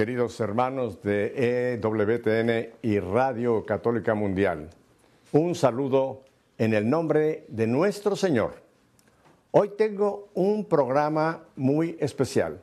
queridos hermanos de EWTN y Radio Católica Mundial. Un saludo en el nombre de nuestro Señor. Hoy tengo un programa muy especial.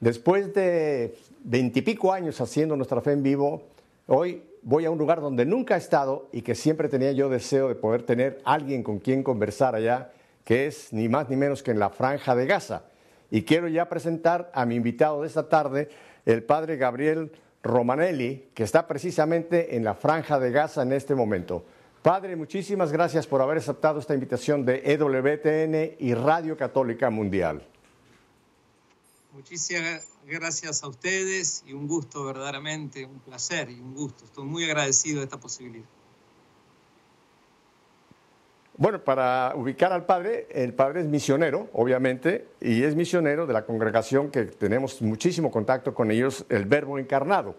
Después de veintipico años haciendo nuestra fe en vivo, hoy voy a un lugar donde nunca he estado y que siempre tenía yo deseo de poder tener alguien con quien conversar allá, que es ni más ni menos que en la franja de Gaza. Y quiero ya presentar a mi invitado de esta tarde, el padre Gabriel Romanelli, que está precisamente en la franja de Gaza en este momento. Padre, muchísimas gracias por haber aceptado esta invitación de EWTN y Radio Católica Mundial. Muchísimas gracias a ustedes y un gusto verdaderamente, un placer y un gusto. Estoy muy agradecido de esta posibilidad. Bueno, para ubicar al padre, el padre es misionero, obviamente, y es misionero de la congregación que tenemos muchísimo contacto con ellos, el Verbo Encarnado.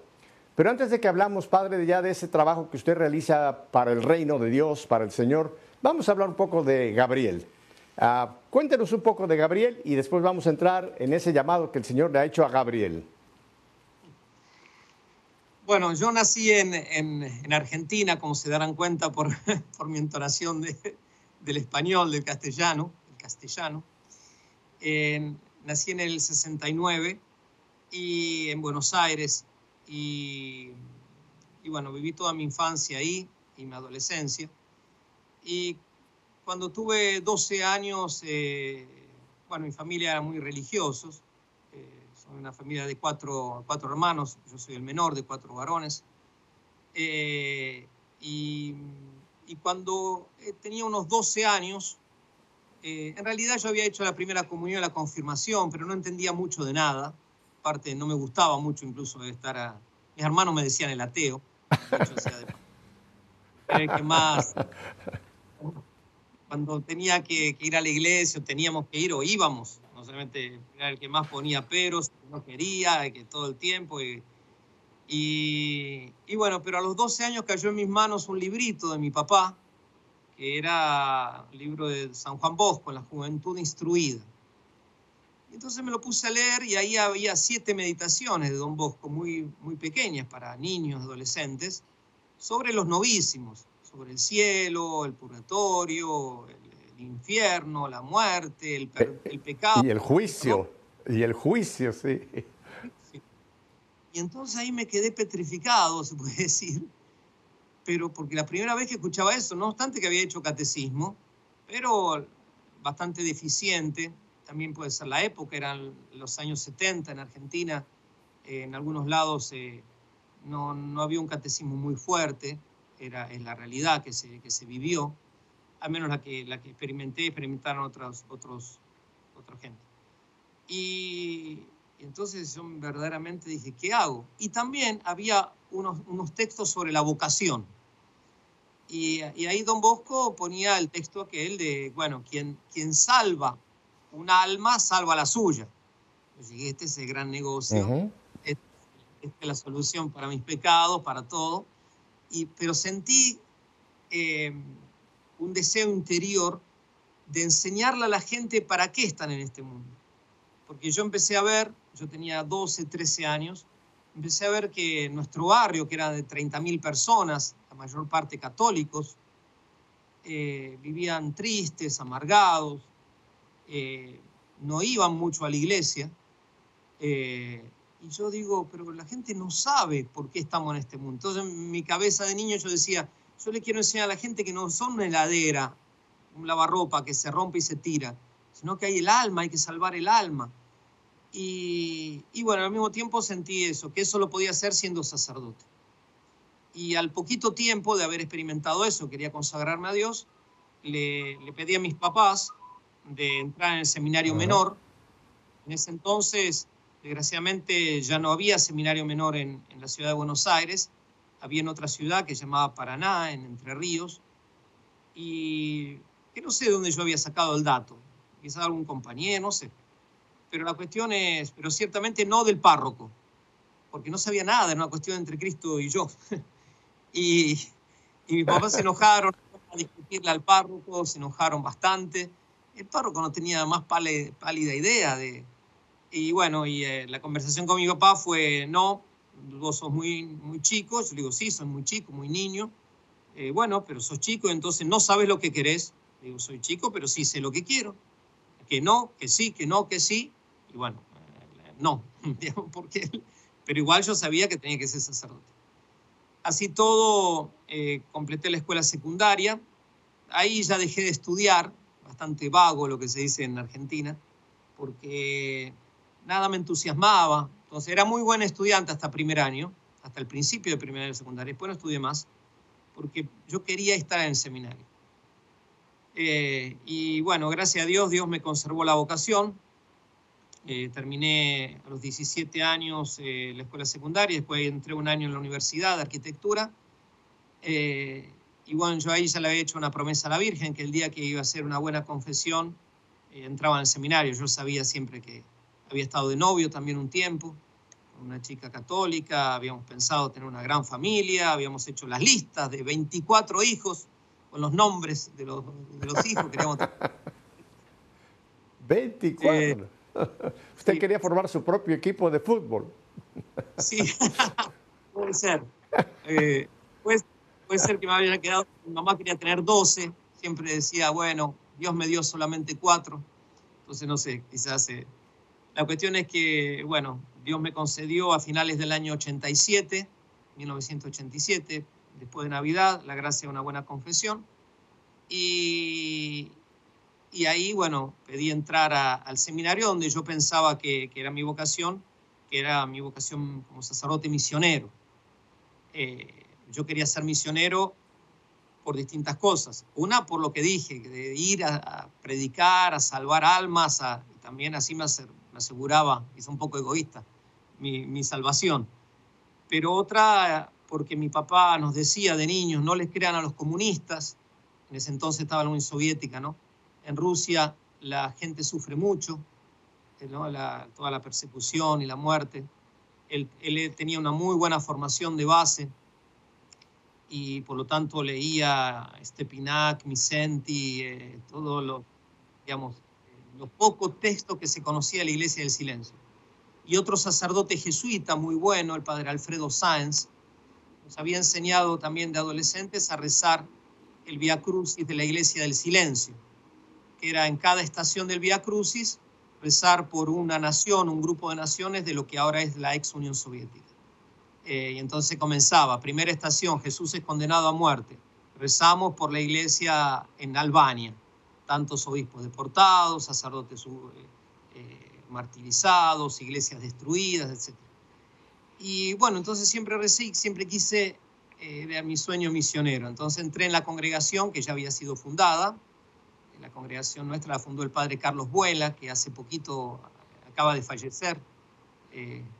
Pero antes de que hablamos, Padre, ya de ese trabajo que usted realiza para el reino de Dios, para el Señor, vamos a hablar un poco de Gabriel. Uh, cuéntenos un poco de Gabriel y después vamos a entrar en ese llamado que el Señor le ha hecho a Gabriel. Bueno, yo nací en, en, en Argentina, como se darán cuenta por, por mi entonación de, del español, del castellano, el castellano. Nací en el 69 y en Buenos Aires y, y, bueno, viví toda mi infancia ahí y mi adolescencia. Y cuando tuve 12 años, eh, bueno, mi familia era muy religiosos. Eh, soy una familia de cuatro, cuatro hermanos, yo soy el menor de cuatro varones. Eh, y, y, cuando tenía unos 12 años, en realidad yo había hecho la primera comunión la confirmación, pero no entendía mucho de nada parte no me gustaba mucho incluso estar a... Mis hermanos me decían el ateo. De... el que más... Cuando tenía que, ir a la iglesia, teníamos que ir o íbamos, no solamente era el que más ponía peros, no quería, que todo el tiempo. Y, y, bueno, pero a los 12 años cayó en mis manos un librito de mi papá, que era el libro de San Juan Bosco, La Juventud Instruida. Entonces me lo puse a leer y ahí había siete meditaciones de Don Bosco, muy, muy pequeñas para niños, adolescentes, sobre los novísimos, sobre el cielo, el purgatorio, el, el infierno, la muerte, el, el, pecado. Y el juicio, y el juicio, sí. Y entonces ahí me quedé petrificado, se puede decir, pero porque la primera vez que escuchaba eso, no obstante que había hecho catecismo, pero bastante deficiente, también puede ser la época, eran los años 70 en Argentina, eh, en algunos lados eh, no, no, había un catecismo muy fuerte, era es la realidad que se, que se vivió, al menos la que, la que experimenté, experimentaron otros, otros, otra gente. Y, entonces yo verdaderamente dije, ¿qué hago? Y también había unos, unos textos sobre la vocación. Y, y, ahí don Bosco ponía el texto aquel de, bueno, quien, quien salva un alma salva la suya. Yo dije, este es el gran negocio, uh -huh. esta es la solución para mis pecados, para todo. Y, pero sentí eh, un deseo interior de enseñarle a la gente para qué están en este mundo. Porque yo empecé a ver, yo tenía 12, 13 años, empecé a ver que nuestro barrio, que era de 30.000 personas, la mayor parte católicos, eh, vivían tristes, amargados, eh, no iban mucho a la iglesia. Eh, y yo digo, pero la gente no sabe por qué estamos en este mundo. Entonces, en mi cabeza de niño yo decía, yo le quiero enseñar a la gente que no son una heladera, un lavarropa que se rompe y se tira, sino que hay el alma, hay que salvar el alma. Y, y bueno, al mismo tiempo sentí eso, que eso lo podía hacer siendo sacerdote. Y al poquito tiempo de haber experimentado eso, quería consagrarme a Dios, le, le pedí a mis papás de entrar en el seminario menor. En ese entonces, desgraciadamente, ya no había seminario menor en, en, la ciudad de Buenos Aires, había en otra ciudad que se llamaba Paraná, en Entre Ríos, y que no sé de dónde yo había sacado el dato, quizás algún compañero, no sé. Pero la cuestión es, pero ciertamente no del párroco, porque no sabía nada, era una cuestión entre Cristo y yo. y, y mis papás se enojaron a discutirle al párroco, se enojaron bastante el párroco no tenía más pálida idea de... y bueno, y eh, la conversación con mi papá fue, no, vos sos muy, muy chico. Yo le digo, sí, soy muy chico, muy niño. Eh, bueno, pero sos chico, entonces no sabes lo que querés. Digo, soy chico, pero sí sé lo que quiero. Que no, que sí, que no, que sí. Y bueno, eh, no, porque, pero igual yo sabía que tenía que ser sacerdote. Así todo, completé la escuela secundaria. Ahí ya dejé de estudiar, bastante vago lo que se dice en Argentina, porque nada me entusiasmaba. Entonces era muy buen estudiante hasta primer año, hasta el principio de primer año de secundaria. Después no estudié más, porque yo quería estar en el seminario. Eh, y bueno, gracias a Dios, Dios me conservó la vocación. Eh, terminé a los 17 años eh, la escuela secundaria, después entré un año en la universidad de arquitectura. y bueno, yo ahí ya le había hecho una promesa a la Virgen, que el día que iba a hacer una buena confesión, entraba en el seminario. Yo sabía siempre que había estado de novio también un tiempo con una chica católica, habíamos pensado tener una gran familia, habíamos hecho las listas de 24 hijos con los nombres de los, de los hijos. Queríamos 24. Usted quería formar su propio equipo de fútbol. Sí, puede ser. Eh, puede, puede ser que me había quedado, mi mamá quería tener 12, siempre decía, bueno, Dios me dio solamente cuatro, entonces no sé, quizás... Eh, la cuestión es que, bueno, Dios me concedió a finales del año 87, 1987, después de Navidad, la gracia de una buena confesión. Y, y ahí, bueno, pedí entrar al seminario donde yo pensaba que, era mi vocación, que era mi vocación como sacerdote misionero. Eh, yo quería ser misionero por distintas cosas. Una, por lo que dije, de ir a, predicar, a salvar almas, a, y también así me, aseguraba, es un poco egoísta, mi, salvación. Pero otra, porque mi papá nos decía de niños, no les crean a los comunistas, en ese entonces estaba la Unión Soviética, ¿no? En Rusia la gente sufre mucho, la, toda la persecución y la muerte. Él, él, tenía una muy buena formación de base y por lo tanto leía Stepinac, Misenti, eh, todo lo, digamos, los pocos textos que se conocía de la Iglesia del Silencio. Y otro sacerdote jesuita muy bueno, el padre Alfredo Sáenz, nos había enseñado también de adolescentes a rezar el Via Crucis de la Iglesia del Silencio, que era en cada estación del Via Crucis rezar por una nación, un grupo de naciones de lo que ahora es la ex Unión Soviética. Eh, y entonces comenzaba, primera estación, Jesús es condenado a muerte. Rezamos por la iglesia en Albania, tantos obispos deportados, sacerdotes eh, eh, martirizados, iglesias destruidas, etc. Y bueno, entonces siempre recé, siempre quise eh, mi sueño misionero. Entonces entré en la congregación que ya había sido fundada. La congregación nuestra la fundó el padre Carlos Vuela, que hace poquito acaba de fallecer.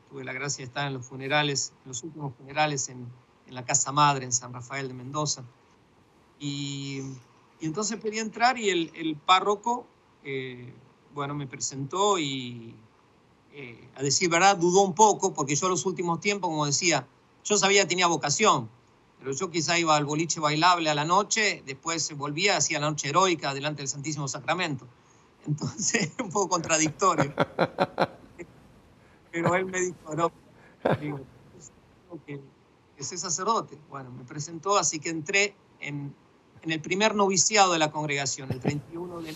tuve la gracia de estar en los funerales, en los últimos funerales en, en la Casa Madre en San Rafael de Mendoza. Y entonces pedí entrar y el, el párroco, eh, bueno, me presentó y, eh, a decir verdad, dudó un poco, porque yo los últimos tiempos, como decía, yo sabía que tenía vocación, pero yo quizá iba al boliche bailable a la noche, después volvía, hacía la noche heroica delante del Santísimo Sacramento. Entonces, un poco contradictorio. Pero él me dijo, no, digo, que, que sacerdote. Bueno, me presentó, así que entré en, en el primer noviciado de la congregación, el 31 de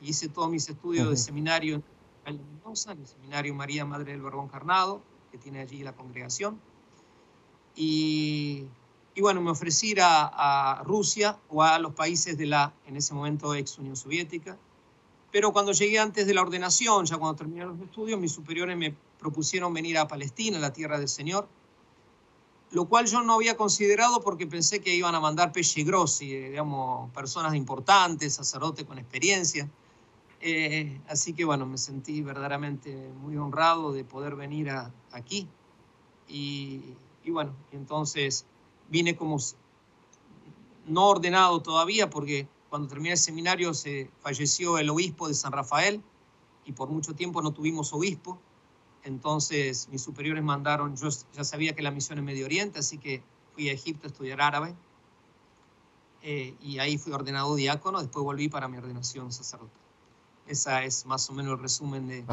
hice todos mis estudios de seminario en Mendoza, en el seminario María Madre del Verbo Encarnado, que tiene allí la congregación. Y, y bueno, me ofrecí a, a, Rusia o a los países de la, en ese momento, ex Unión Soviética. Pero cuando llegué antes de la ordenación, ya cuando terminé los estudios, mis superiores me propusieron venir a Palestina, la tierra del Señor, lo cual yo no había considerado porque pensé que iban a mandar Pesce Grossi, digamos, personas importantes, sacerdotes con experiencia. Eh, así que bueno, me sentí verdaderamente muy honrado de poder venir a, aquí. Y, y, bueno, entonces vine como no ordenado todavía porque cuando terminé el seminario se falleció el obispo de San Rafael y por mucho tiempo no tuvimos obispo. Entonces mis superiores mandaron, yo ya sabía que la misión en Medio Oriente, así que fui a Egipto a estudiar árabe. Eh, y ahí fui ordenado diácono, después volví para mi ordenación sacerdotal. Esa es más o menos el resumen de,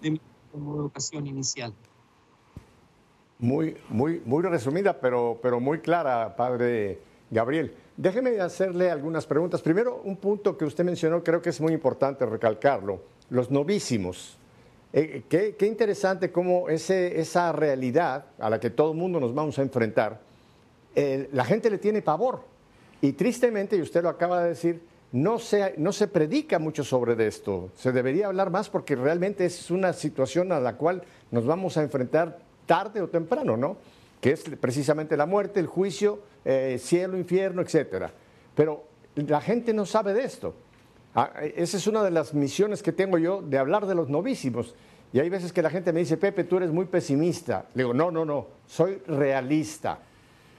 de mi educación inicial. Muy, muy, muy resumida, pero, pero muy clara, padre Gabriel. Déjeme hacerle algunas preguntas. Primero, un punto que usted mencionó, creo que es muy importante recalcarlo, los novísimos. Eh, qué, interesante cómo ese, esa realidad a la que todo el mundo nos vamos a enfrentar, la gente le tiene pavor. Y tristemente, y usted lo acaba de decir, no se, no se predica mucho sobre esto. Se debería hablar más porque realmente es una situación a la cual nos vamos a enfrentar tarde o temprano, ¿no? Que es precisamente la muerte, el juicio, eh, cielo, infierno, etcétera. Pero la gente no sabe de esto. Ah, esa es una de las misiones que tengo yo de hablar de los novísimos. Y hay veces que la gente me dice, Pepe, tú eres muy pesimista. Le digo, no, no, no, soy realista.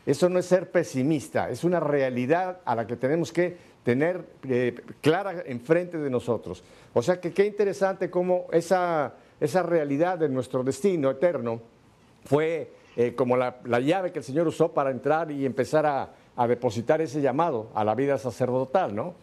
Eso no es ser pesimista, es una realidad a la que tenemos que tener eh, clara enfrente de nosotros. O sea que qué interesante cómo esa, esa realidad de nuestro destino eterno fue eh, como la, llave que el Señor usó para entrar y empezar a, depositar ese llamado a la vida sacerdotal, ¿no?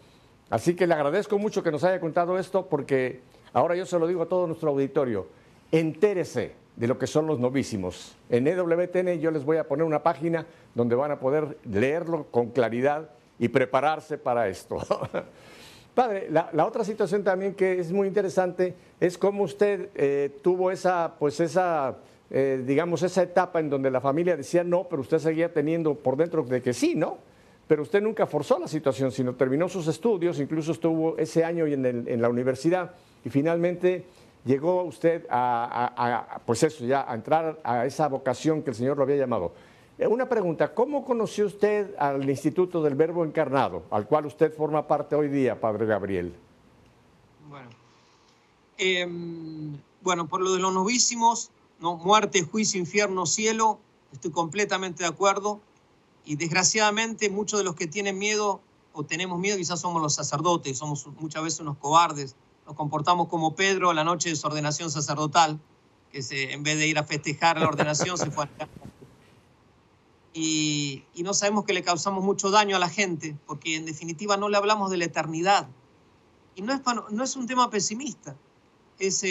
Así que le agradezco mucho que nos haya contado esto porque ahora yo se lo digo a todo nuestro auditorio, entérese de lo que son los novísimos. En EWTN yo les voy a poner una página donde van a poder leerlo con claridad y prepararse para esto. Padre, la, otra situación también que es muy interesante es cómo usted eh, tuvo esa, pues esa eh, digamos, esa etapa en donde la familia decía no, pero usted seguía teniendo por dentro de que sí, ¿no? Pero usted nunca forzó la situación, sino terminó sus estudios, incluso estuvo ese año en, la universidad y finalmente llegó usted a, pues eso, ya a entrar a esa vocación que el Señor lo había llamado. Eh, una pregunta, ¿cómo conoció usted al Instituto del Verbo Encarnado, al cual usted forma parte hoy día, Padre Gabriel? Bueno, em, bueno por lo de los novísimos, ¿no? muerte, juicio, infierno, cielo, estoy completamente de acuerdo. Y desgraciadamente muchos de los que tienen miedo o tenemos miedo quizás somos los sacerdotes, somos muchas veces unos cobardes, nos comportamos como Pedro la noche de su ordenación sacerdotal, que se, en vez de ir a festejar la ordenación se fue a... Y, y no sabemos que le causamos mucho daño a la gente, porque en definitiva no le hablamos de la eternidad. Y no es, no es un tema pesimista, es,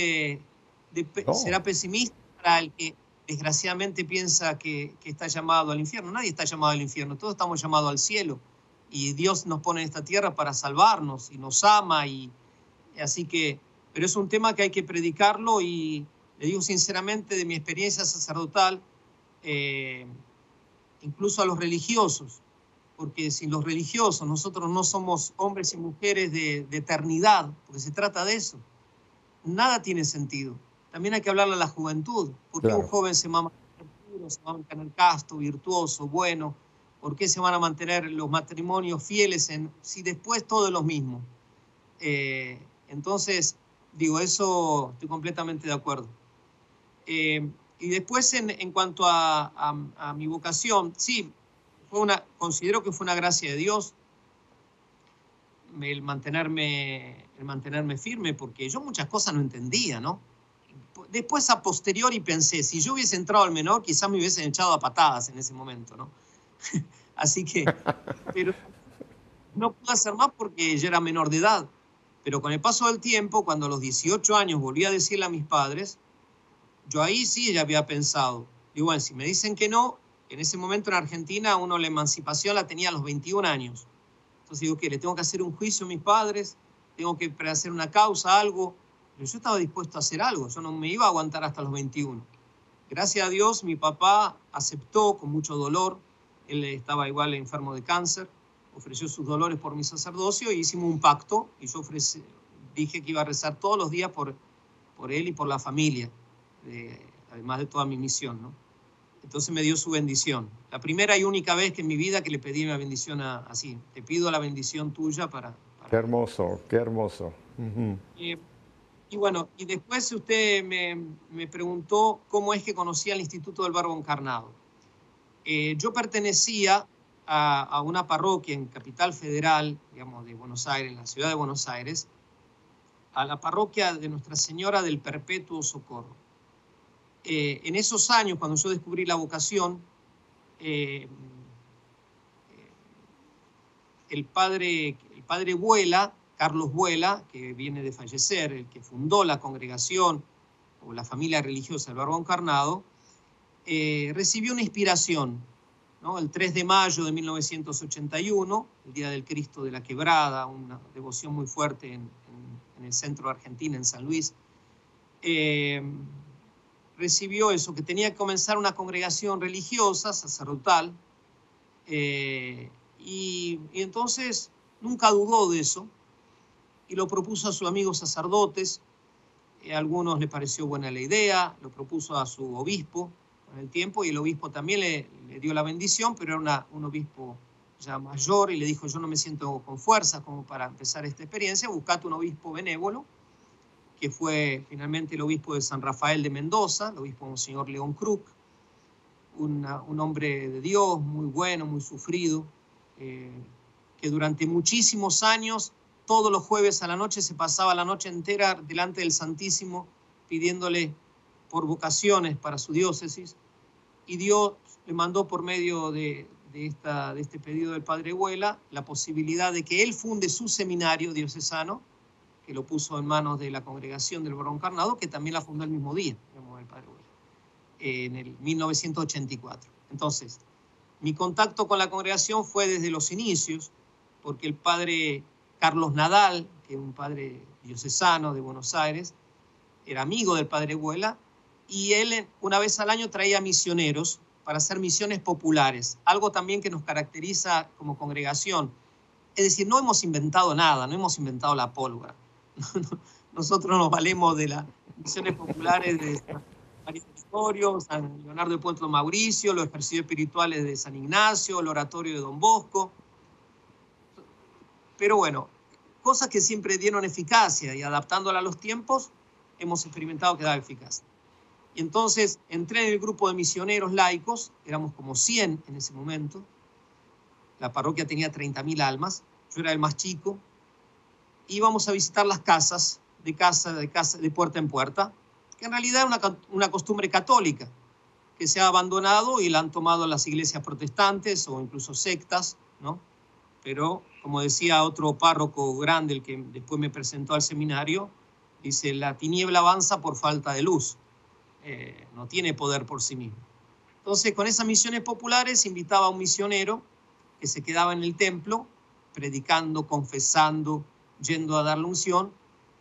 será pesimista el que desgraciadamente piensa que, está llamado al infierno. Nadie está llamado al infierno, todos estamos llamados al cielo. Y Dios nos pone en esta tierra para salvarnos y nos ama. Y, así que, pero es un tema que hay que predicarlo y le digo sinceramente de mi experiencia sacerdotal, eh, incluso a los religiosos, porque sin los religiosos nosotros no somos hombres y mujeres de eternidad, porque se trata de eso. Nada tiene sentido también hay que hablarle a la juventud. ¿Por qué un joven se va a mantener puro, se va a mantener casto, virtuoso, bueno? ¿Por qué se van a mantener los matrimonios fieles en, si después todo es lo mismo? Eh, entonces, digo, eso estoy completamente de acuerdo. Eh, y después, en, en cuanto a, a, mi vocación, sí, fue una, considero que fue una gracia de Dios el mantenerme, el mantenerme firme, porque yo muchas cosas no entendía, ¿no? Después a posteriori pensé, si yo hubiese entrado al menor, quizás me hubiesen echado a patadas en ese momento, ¿no? Así que, pero no pude hacer más porque yo era menor de edad. Pero con el paso del tiempo, cuando a los 18 años volví a decirle a mis padres, yo ahí sí ya había pensado, digo, bueno, si me dicen que no, en ese momento en Argentina uno la emancipación la tenía a los 21 años. Entonces digo, ¿qué? ¿Le tengo que hacer un juicio a mis padres? ¿Tengo que hacer una causa, algo? Pero yo estaba dispuesto a hacer algo, yo no me iba a aguantar hasta los 21. Gracias a Dios, mi papá aceptó con mucho dolor, él estaba igual enfermo de cáncer, ofreció sus dolores por mi sacerdocio y hicimos un pacto y yo dije que iba a rezar todos los días por, por él y por la familia, además de toda mi misión. ¿no? Entonces me dio su bendición. La primera y única vez que en mi vida que le pedí una bendición así, te pido la bendición tuya para... Qué hermoso, qué hermoso. Y bueno, y después usted me, preguntó cómo es que conocía el Instituto del Barbo Encarnado. Eh, yo pertenecía a, una parroquia en Capital Federal, digamos, de Buenos Aires, en la ciudad de Buenos Aires, a la parroquia de Nuestra Señora del Perpetuo Socorro. Eh, en esos años, cuando yo descubrí la vocación, eh, el padre, el padre Vuela Carlos Vuela, que viene de fallecer, el que fundó la congregación o la familia religiosa del Barbo Encarnado, eh, recibió una inspiración. El 3 de mayo de 1981, el Día del Cristo de la Quebrada, una devoción muy fuerte en, el centro de Argentina, en San Luis, eh, recibió eso, que tenía que comenzar una congregación religiosa, sacerdotal, eh, y, entonces nunca dudó de eso y lo propuso a sus amigos sacerdotes, a algunos le pareció buena la idea, lo propuso a su obispo con el tiempo y el obispo también le, le dio la bendición, pero era un obispo ya mayor y le dijo yo no me siento con fuerza como para empezar esta experiencia, buscate un obispo benévolo, que fue finalmente el obispo de San Rafael de Mendoza, el obispo Monseñor León Kruk, un hombre de Dios muy bueno, muy sufrido, eh, que durante muchísimos años todos los jueves a la noche se pasaba la noche entera delante del Santísimo pidiéndole por vocaciones para su diócesis y Dios le mandó por medio de, esta, de este pedido del Padre Huela la posibilidad de que él funde su seminario diocesano, que lo puso en manos de la congregación del Barón Carnado, que también la fundó el mismo día, el Padre Huela, en el 1984. Entonces, mi contacto con la congregación fue desde los inicios, porque el Padre Carlos Nadal, que es un padre diocesano de Buenos Aires, era amigo del padre Huela, y él una vez al año traía misioneros para hacer misiones populares, algo también que nos caracteriza como congregación. Es decir, no hemos inventado nada, no hemos inventado la pólvora. Nosotros nos valemos de las misiones populares de San María San Leonardo de Puerto Mauricio, los ejercicios espirituales de San Ignacio, el oratorio de Don Bosco. Pero bueno, cosas que siempre dieron eficacia y adaptándola a los tiempos, hemos experimentado que da eficacia. Y entonces entré en el grupo de misioneros laicos, éramos como 100 en ese momento, la parroquia tenía 30.000 almas, yo era el más chico, íbamos a visitar las casas, de casa, de casa, de puerta en puerta, que en realidad es una, una costumbre católica, que se ha abandonado y la han tomado las iglesias protestantes o incluso sectas, ¿no? Pero como decía otro párroco grande, el que después me presentó al seminario, dice, la tiniebla avanza por falta de luz, eh, no tiene poder por sí mismo. Entonces, con esas misiones populares invitaba a un misionero que se quedaba en el templo, predicando, confesando, yendo a dar la unción,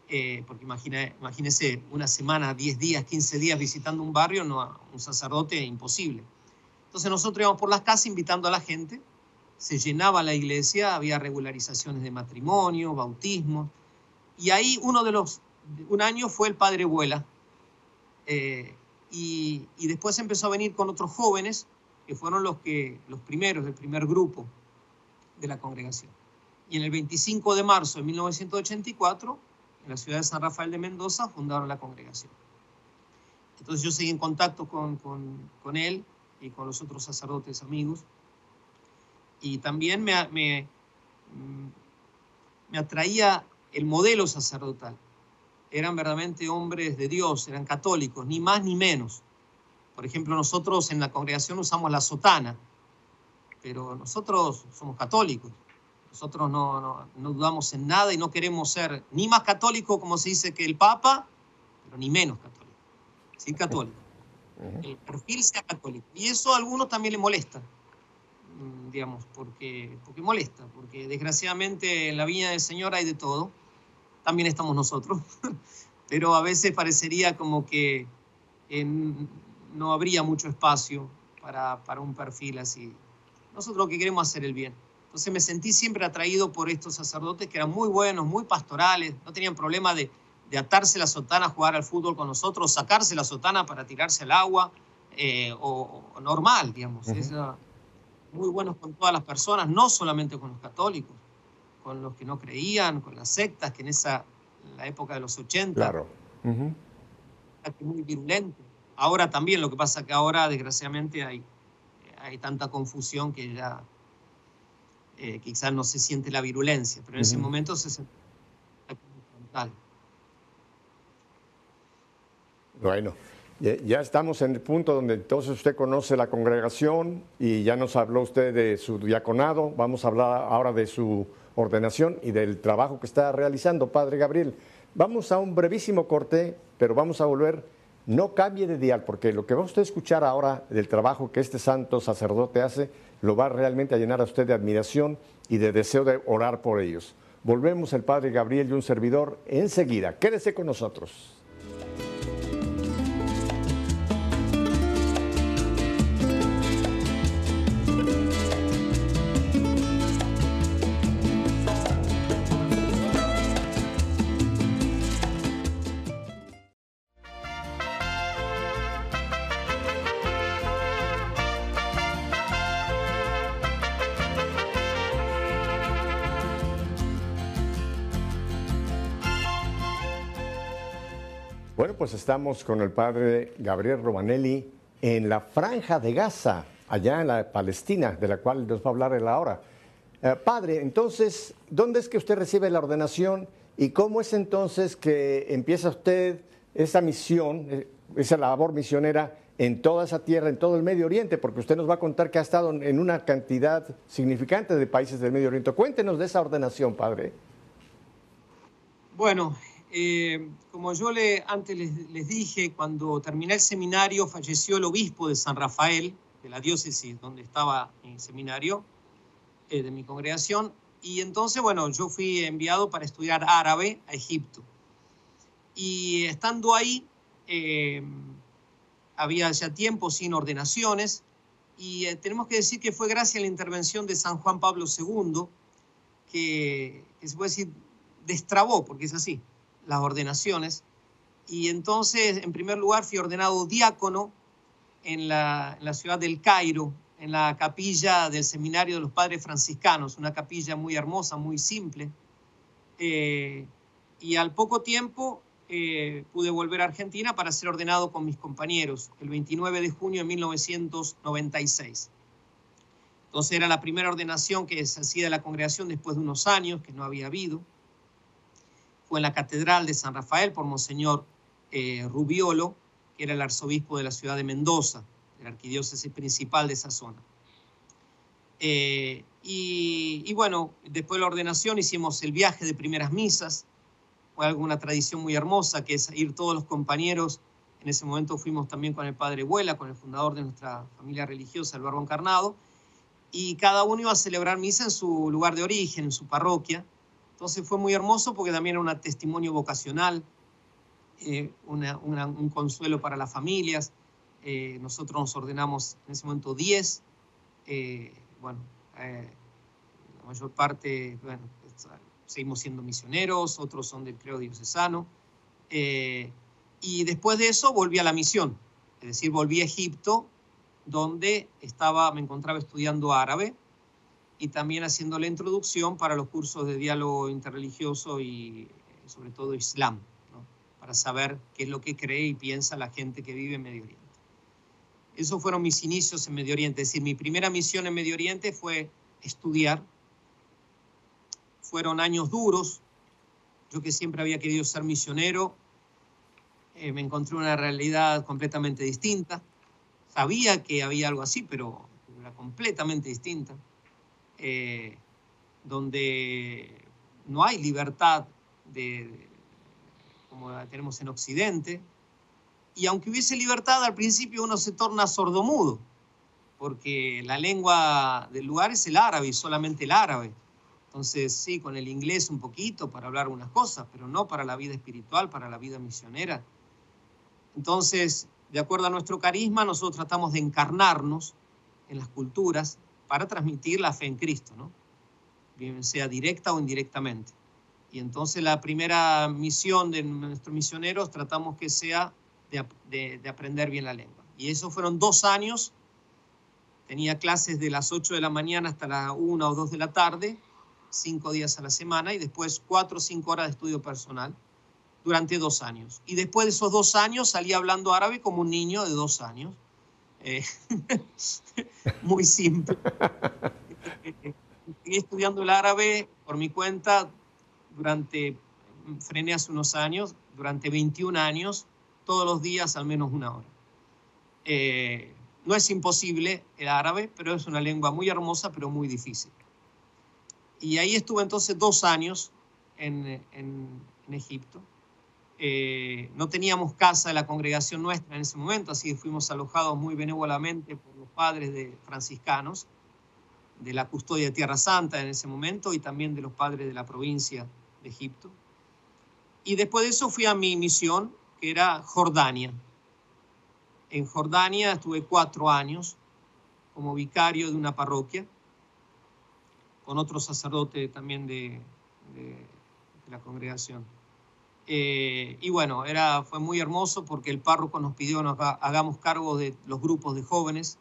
eh, porque imagina, imagínese una semana, 10 días, 15 días visitando un barrio, no, un sacerdote, imposible. Entonces nosotros íbamos por las casas invitando a la gente, se llenaba la iglesia, había regularizaciones de matrimonio, bautismo, y ahí uno de los, un año fue el padre Vuela, eh, y, y, después empezó a venir con otros jóvenes, que fueron los, que, los primeros del primer grupo de la congregación. Y en el 25 de marzo de 1984, en la ciudad de San Rafael de Mendoza, fundaron la congregación. Entonces yo seguí en contacto con, con, con él y con los otros sacerdotes amigos y también me, me, mm, me atraía el modelo sacerdotal. Eran verdaderamente hombres de Dios, eran católicos, ni más ni menos. Por ejemplo, nosotros en la congregación usamos la sotana, pero nosotros somos católicos. Nosotros no, no, no, dudamos en nada y no queremos ser ni más católico, como se dice, que el Papa, pero ni menos católico. Sí, católico. El perfil sea católico. Y eso a algunos también le molesta. Digamos, porque, porque molesta, porque desgraciadamente en la viña del Señor hay de todo, también estamos nosotros, pero a veces parecería como que no habría mucho espacio para, para un perfil así. Nosotros lo que queremos es hacer el bien. Entonces me sentí siempre atraído por estos sacerdotes que eran muy buenos, muy pastorales, no tenían problema de, de atarse la sotana a jugar al fútbol con nosotros, sacarse la sotana para tirarse al agua, eh, o, normal, digamos muy buenos con todas las personas, no solamente con los católicos, con los que no creían, con las sectas, que en esa la época de los 80, claro. muy virulento. Ahora también, lo que pasa que ahora desgraciadamente hay, hay tanta confusión que ya eh, quizás no se siente la virulencia, pero en ese momento se sentía frontal. Bueno, ya estamos en el punto donde entonces usted conoce la congregación y ya nos habló usted de su diaconado. Vamos a hablar ahora de su ordenación y del trabajo que está realizando, Padre Gabriel. Vamos a un brevísimo corte, pero vamos a volver. No cambie de dial, porque lo que va usted a escuchar ahora del trabajo que este santo sacerdote hace, lo va realmente a llenar a usted de admiración y de deseo de orar por ellos. Volvemos el Padre Gabriel y un servidor enseguida. Quédese con nosotros. Bueno, pues estamos con el padre Gabriel Romanelli en la franja de Gaza, allá en la Palestina, de la cual nos va a hablar él ahora. Eh, padre, entonces, ¿dónde es que usted recibe la ordenación y cómo es entonces que empieza usted esa misión, eh, esa labor misionera en toda esa tierra, en todo el Medio Oriente? Porque usted nos va a contar que ha estado en una cantidad significante de países del Medio Oriente. Cuéntenos de esa ordenación, padre. Bueno, eh, como yo le, antes les, dije, cuando terminé el seminario falleció el obispo de San Rafael, de la diócesis donde estaba el seminario, eh, de mi congregación, y entonces, bueno, yo fui enviado para estudiar árabe a Egipto. Y estando ahí, eh, había ya tiempo sin ordenaciones, y tenemos que decir que fue gracias a la intervención de San Juan Pablo II que, que se puede decir destrabó, porque es así, las ordenaciones. Y entonces, en primer lugar, fui ordenado diácono en la, ciudad del Cairo, en la capilla del Seminario de los Padres Franciscanos, una capilla muy hermosa, muy simple. Eh, y al poco tiempo eh, pude volver a Argentina para ser ordenado con mis compañeros, el 29 de junio de 1996. Entonces era la primera ordenación que se hacía de la congregación después de unos años que no había habido fue en la Catedral de San Rafael por Monseñor eh, Rubiolo, que era el arzobispo de la ciudad de Mendoza, la arquidiócesis principal de esa zona. Eh, y, bueno, después de la ordenación hicimos el viaje de primeras misas, fue alguna tradición muy hermosa, que es ir todos los compañeros, en ese momento fuimos también con el padre Vuela, con el fundador de nuestra familia religiosa, el Barbo Encarnado, y cada uno iba a celebrar misa en su lugar de origen, en su parroquia, entonces fue muy hermoso porque también era un testimonio vocacional, eh, un consuelo para las familias. Eh, nosotros nos ordenamos en ese momento 10. Eh, bueno, la mayor parte, seguimos siendo misioneros, otros son del creo diocesano. y después de eso volví a la misión, es decir, volví a Egipto, donde estaba, me encontraba estudiando árabe y también haciendo la introducción para los cursos de diálogo interreligioso y eh, sobre todo Islam, para saber qué es lo que cree y piensa la gente que vive en Medio Oriente. Esos fueron mis inicios en Medio Oriente, es decir, mi primera misión en Medio Oriente fue estudiar. Fueron años duros, yo que siempre había querido ser misionero, eh, me encontré una realidad completamente distinta. Sabía que había algo así, pero era completamente distinta. Eh, donde no hay libertad de, como la tenemos en Occidente. Y aunque hubiese libertad, al principio uno se torna sordomudo, porque la lengua del lugar es el árabe y solamente el árabe. Entonces, sí, con el inglés un poquito para hablar unas cosas, pero no para la vida espiritual, para la vida misionera. Entonces, de acuerdo a nuestro carisma, nosotros tratamos de encarnarnos en las culturas para transmitir la fe en Cristo, ¿no? Bien sea directa o indirectamente. Y entonces la primera misión de nuestros misioneros tratamos que sea de, aprender bien la lengua. Y eso fueron dos años. Tenía clases de las 8 de la mañana hasta las 1 o 2 de la tarde, cinco días a la semana, y después cuatro o cinco horas de estudio personal durante dos años. Y después de esos dos años salí hablando árabe como un niño de dos años eh, muy simple. Estudiando el árabe por mi cuenta durante, frené hace unos años, durante 21 años, todos los días al menos una hora. Eh, no es imposible el árabe, pero es una lengua muy hermosa, pero muy difícil. Y ahí estuve entonces dos años en, en, Egipto. Eh, no teníamos casa de la congregación nuestra en ese momento, así que fuimos alojados muy benévolamente por los padres de franciscanos de la custodia Tierra Santa en ese momento y también de los padres de la provincia de Egipto. Y después de eso fui a mi misión, que era Jordania. En Jordania estuve cuatro años como vicario de una parroquia, con otro sacerdote también de, la congregación. Eh, y bueno, era, fue muy hermoso porque el párroco nos pidió que hagamos cargo de los grupos de jóvenes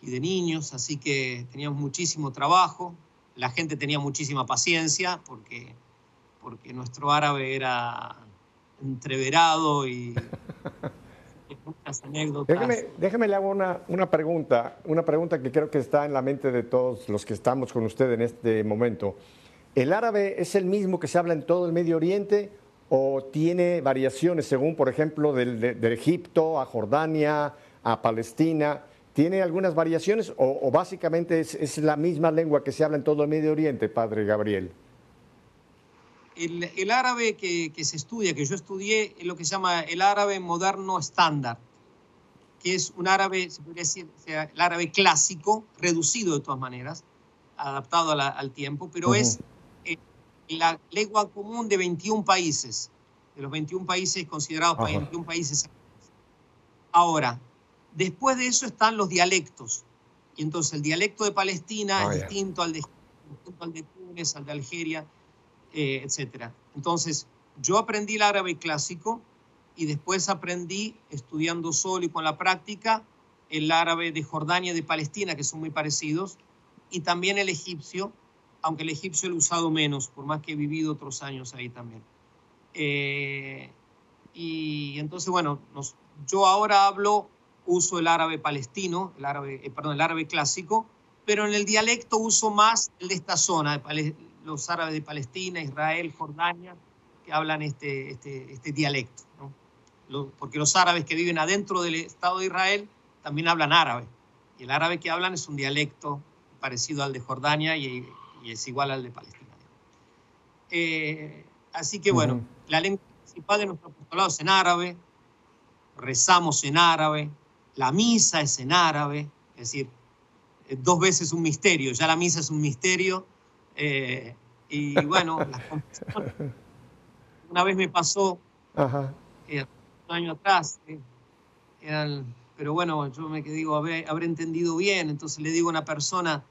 y de niños, así que teníamos muchísimo trabajo, la gente tenía muchísima paciencia porque, porque nuestro árabe era entreverado y... Déjeme, déjeme le hago una, una, pregunta, una pregunta que creo que está en la mente de todos los que estamos con usted en este momento. ¿El árabe es el mismo que se habla en todo el Medio Oriente o tiene variaciones según, por ejemplo, del, de Egipto a Jordania, a Palestina? ¿Tiene algunas variaciones o, básicamente es, la misma lengua que se habla en todo el Medio Oriente, padre Gabriel? El, árabe que, se estudia, que yo estudié, es lo que se llama el árabe moderno estándar, que es un árabe, se podría decir, el árabe clásico, reducido de todas maneras, adaptado al tiempo, pero es la lengua común de 21 países, de los 21 países considerados 21 países. Ahora, Después de eso están los dialectos. Y entonces el dialecto de Palestina es distinto al de, al de Túnez, al de Algeria, eh, etc. Entonces, yo aprendí el árabe clásico y después aprendí, estudiando solo y con la práctica, el árabe de Jordania y de Palestina, que son muy parecidos, y también el egipcio, aunque el egipcio lo he usado menos, por más que he vivido otros años ahí también. Eh, y entonces, bueno, yo ahora hablo uso el árabe palestino, el árabe, eh, perdón, el árabe clásico, pero en el dialecto uso más el de esta zona, los árabes de Palestina, Israel, Jordania, que hablan este, este, este dialecto, porque los árabes que viven adentro del Estado de Israel también hablan árabe, y el árabe que hablan es un dialecto parecido al de Jordania y, es igual al de Palestina. Eh, así que bueno, la lengua principal de nuestro apostolado es en árabe, rezamos en árabe, la misa es en árabe, es decir, eh, dos veces un misterio, ya la misa es un misterio. Eh, y bueno, las. Una vez me pasó, eh, un año atrás, pero bueno, yo me digo, habré, habré entendido bien, entonces le digo a una persona,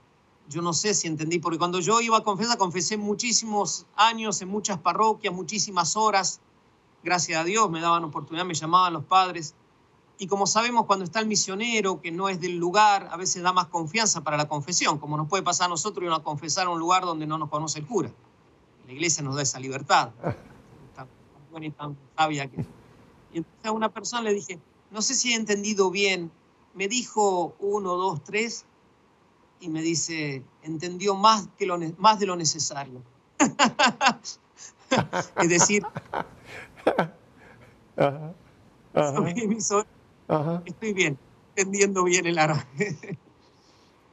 yo no sé si entendí, porque cuando yo iba a confesar, confesé muchísimos años en muchas parroquias, muchísimas horas, gracias a Dios, me daban oportunidad, me llamaban los padres, y como sabemos, cuando está el misionero, que no es del lugar, a veces da más confianza para la confesión, como nos puede pasar a nosotros ir a confesar a un lugar donde no nos conoce el cura. La iglesia nos da esa libertad, tan buena y tan sabia que... Y entonces a una persona le dije, no sé si he entendido bien, me dijo uno, dos, tres, y me dice, entendió más, que lo, más de lo necesario. es decir, Estoy bien, entendiendo bien el árabe.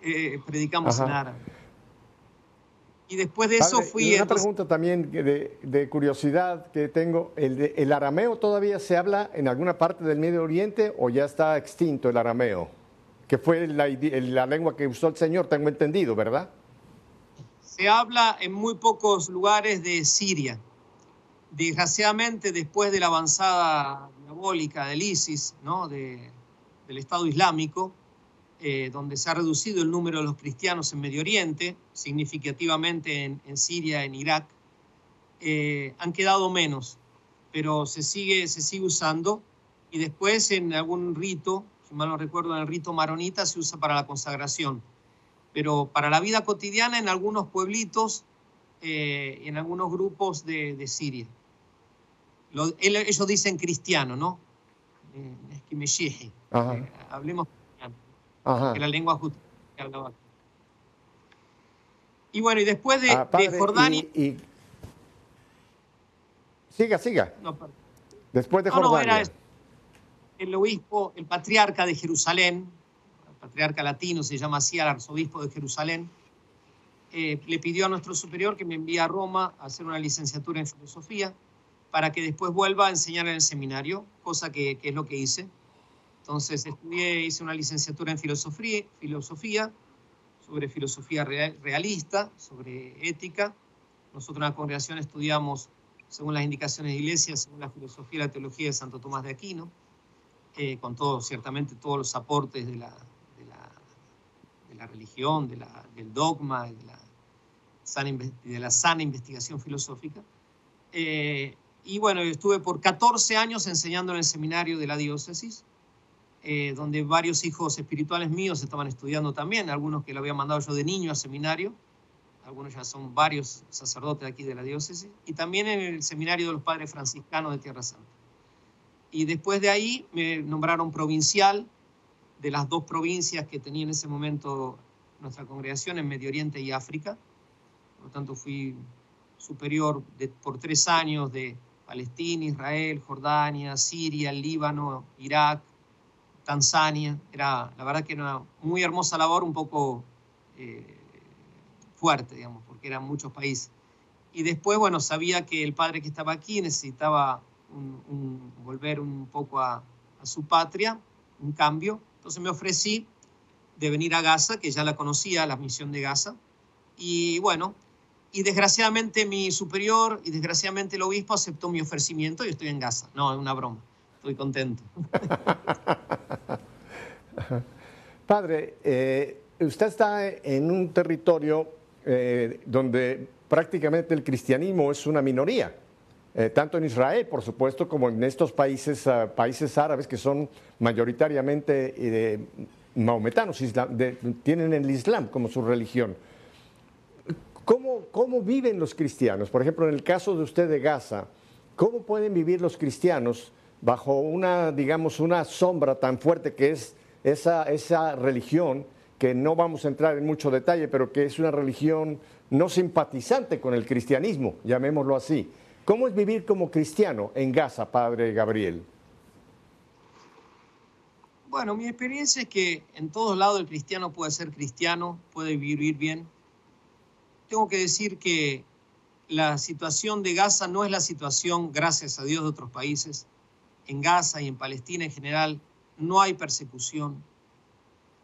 Eh, predicamos en árabe. Y después de eso fui... Una pregunta también de, curiosidad que tengo. ¿El, ¿El arameo todavía se habla en alguna parte del Medio Oriente o ya está extinto el arameo? Que fue la, lengua que usó el Señor, tengo entendido, ¿verdad? Se habla en muy pocos lugares de Siria. Desgraciadamente, después de la avanzada diabólica del ISIS, ¿no? del Estado Islámico, eh, donde se ha reducido el número de los cristianos en Medio Oriente, significativamente en, Siria, en Irak, eh, han quedado menos, pero se sigue, se sigue usando y después en algún rito, si mal no recuerdo, en el rito maronita se usa para la consagración, pero para la vida cotidiana en algunos pueblitos eh, y en algunos grupos de Siria ellos dicen cristiano, ¿no? Eh, es que me eh, hablemos cristiano. Que la lengua justa que hablaba. Y bueno, y después de, ah, Jordania. Siga, siga. después de Jordania. El obispo, el patriarca de Jerusalén, el patriarca latino se llama así, el arzobispo de Jerusalén, eh, le pidió a nuestro superior que me envíe a Roma a hacer una licenciatura en filosofía para que después vuelva a enseñar en el seminario, cosa que, que es lo que hice. Entonces estudié, hice una licenciatura en filosofía, filosofía sobre filosofía realista, sobre ética. Nosotros en la congregación estudiamos, según las indicaciones de iglesia, según la filosofía y la teología de Santo Tomás de Aquino, con todo, ciertamente, todos los aportes de la, de la, religión, del dogma, de la, sana, de la sana investigación filosófica. Eh, y bueno, estuve por 14 años enseñando en el seminario de la diócesis eh, donde varios hijos espirituales míos estaban estudiando también, algunos que lo había mandado yo de niño al seminario, algunos ya son varios sacerdotes aquí de la diócesis, y también en el seminario de los padres franciscanos de Tierra Santa. Y después de ahí me nombraron provincial de las dos provincias que tenía en ese momento nuestra congregación en Medio Oriente y África. Por lo tanto, fui superior por tres años de Palestina, Israel, Jordania, Siria, Líbano, Irak, Tanzania. Era, la verdad que era una muy hermosa labor, un poco eh, fuerte, digamos, porque eran muchos países. Y después, bueno, sabía que el padre que estaba aquí necesitaba volver un poco a, su patria, un cambio. Entonces me ofrecí de venir a Gaza, que ya la conocía, la misión de Gaza. Y bueno, y desgraciadamente mi superior y desgraciadamente el obispo aceptó mi ofrecimiento y estoy en Gaza. No, es una broma estoy contento. Padre, eh, usted está en un territorio eh, donde prácticamente el cristianismo es una minoría, eh, tanto en Israel, por supuesto, como en estos países, ah, países árabes que son mayoritariamente maometanos, tienen el Islam como su religión. ¿Cómo, ¿Cómo viven los cristianos? Por ejemplo, en el caso de usted de Gaza, ¿cómo pueden vivir los cristianos? bajo una, digamos, una sombra tan fuerte que es esa, esa religión, que no vamos a entrar en mucho detalle, pero que es una religión no simpatizante con el cristianismo, llamémoslo así. ¿Cómo es vivir como cristiano en Gaza, Padre Gabriel? Bueno, mi experiencia es que en todos lados el cristiano puede ser cristiano, puede vivir bien. Tengo que decir que la situación de Gaza no es la situación, gracias a Dios, de otros países en Gaza y en Palestina en general no hay persecución,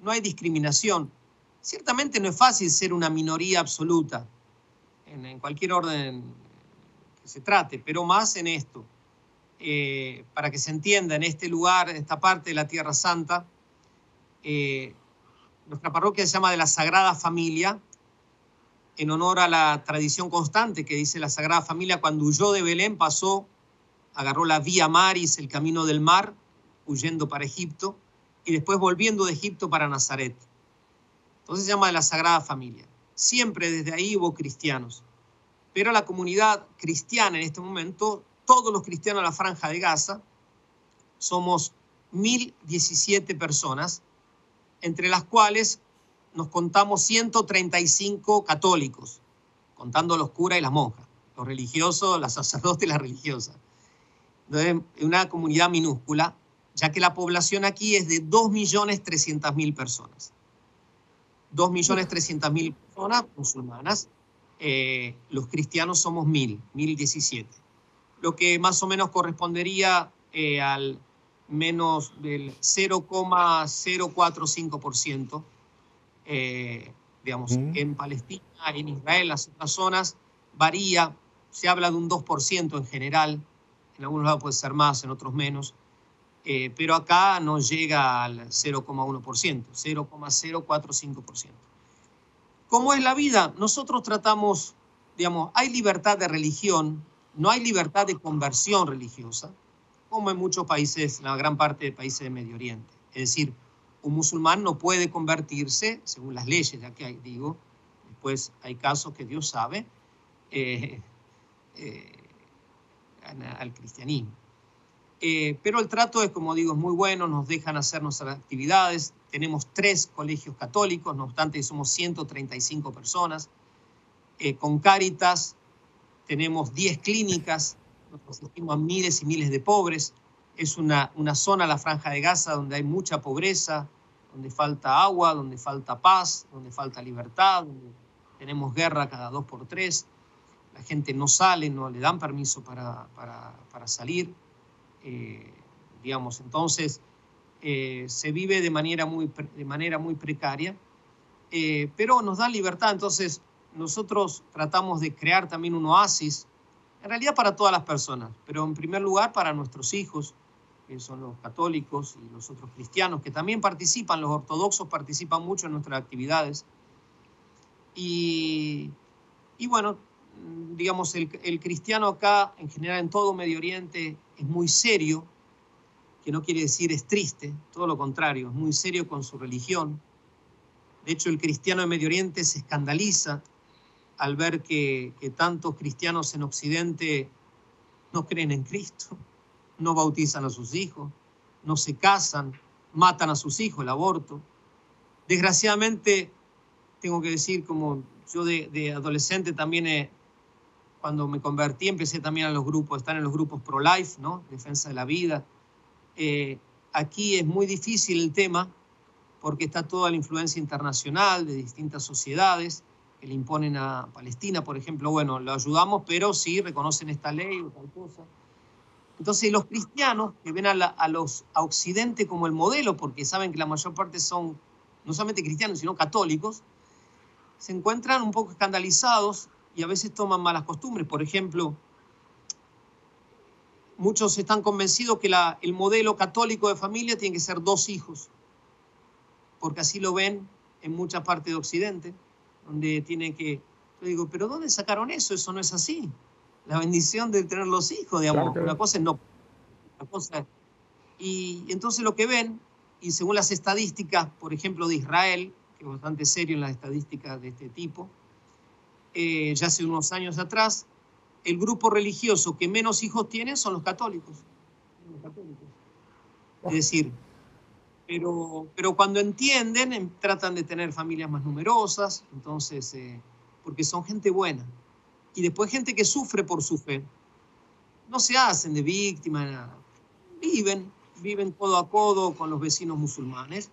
no hay discriminación. Ciertamente no es fácil ser una minoría absoluta en, cualquier orden se trate, pero más en esto. Eh, para que se entienda, en este lugar, en esta parte de la Tierra Santa, eh, nuestra parroquia se llama de la Sagrada Familia, en honor a la tradición constante que dice la Sagrada Familia, cuando huyó de Belén pasó agarró la vía Maris, el camino del mar, huyendo para Egipto, y después volviendo de Egipto para Nazaret. Entonces se llama de la Sagrada Familia. Siempre desde ahí hubo cristianos. Pero la comunidad cristiana en este momento, todos los cristianos de la franja de Gaza, somos 1017 personas, entre las cuales nos contamos 135 católicos, contando los curas y las monjas, los religiosos, las sacerdotes y las religiosas una comunidad minúscula, ya que la población aquí es de 2.300.000 personas. 2.300.000 personas musulmanas, eh, los cristianos somos 1.000, 1.017, lo que más o menos correspondería eh, al menos del 0,045%, eh, digamos, en Palestina, en Israel, las otras zonas, varía, se habla de un 2% en general, en algunos lados puede ser más, en otros menos, eh, pero acá no llega al 0,1%, 0,045%. ¿Cómo es la vida? Nosotros tratamos, digamos, hay libertad de religión, no hay libertad de conversión religiosa, como en muchos países, la gran parte de países de Medio Oriente. Es decir, un musulmán no puede convertirse, según las leyes de aquí, digo, después hay casos que Dios sabe, eh, eh, al cristianismo. Eh, pero el trato es, como digo, es muy bueno, nos dejan hacer nuestras actividades. Tenemos tres colegios católicos, no obstante somos 135 personas. Eh, con Cáritas tenemos 10 clínicas, nos asistimos a miles y miles de pobres. Es una, una zona, la franja de Gaza, donde hay mucha pobreza, donde falta agua, donde falta paz, donde falta libertad, donde tenemos guerra cada dos por tres, la gente no sale, no le dan permiso para, para, salir, eh, digamos, entonces eh, se vive de manera muy, de manera muy precaria, eh, pero nos da libertad, entonces nosotros tratamos de crear también un oasis, en realidad para todas las personas, pero en primer lugar para nuestros hijos, que son los católicos y los otros cristianos, que también participan, los ortodoxos participan mucho en nuestras actividades. Y, y bueno, digamos, el, cristiano acá, en general en todo Medio Oriente, es muy serio, que no quiere decir es triste, todo lo contrario, es muy serio con su religión. De hecho, el cristiano de Medio Oriente se escandaliza al ver que, que tantos cristianos en Occidente no creen en Cristo no bautizan a sus hijos, no se casan, matan a sus hijos, el aborto. Desgraciadamente, tengo que decir, como yo de, adolescente también, cuando me convertí, empecé también a los grupos, estar en los grupos pro-life, ¿no? Defensa de la vida. Eh, aquí es muy difícil el tema porque está toda la influencia internacional de distintas sociedades que le imponen a Palestina, por ejemplo. Bueno, lo ayudamos, pero sí reconocen esta ley o tal cosa. Entonces los cristianos que ven a, los a Occidente como el modelo, porque saben que la mayor parte son no solamente cristianos, sino católicos, se encuentran un poco escandalizados y a veces toman malas costumbres. Por ejemplo, muchos están convencidos que la, el modelo católico de familia tiene que ser dos hijos, porque así lo ven en mucha parte de Occidente, donde tiene que... Yo digo, pero ¿dónde sacaron eso? Eso no es así la bendición de tener los hijos, digamos. Una cosa es no. cosa y entonces lo que ven, y según las estadísticas, por ejemplo, de Israel, que es bastante serio en las estadísticas de este tipo, eh, ya hace unos años atrás, el grupo religioso que menos hijos tiene son los católicos. Es decir, pero, pero cuando entienden, em, tratan de tener familias más numerosas, entonces, eh, porque son gente buena y después gente que sufre por su fe. No se hacen de víctima, viven, viven codo a codo con los vecinos musulmanes.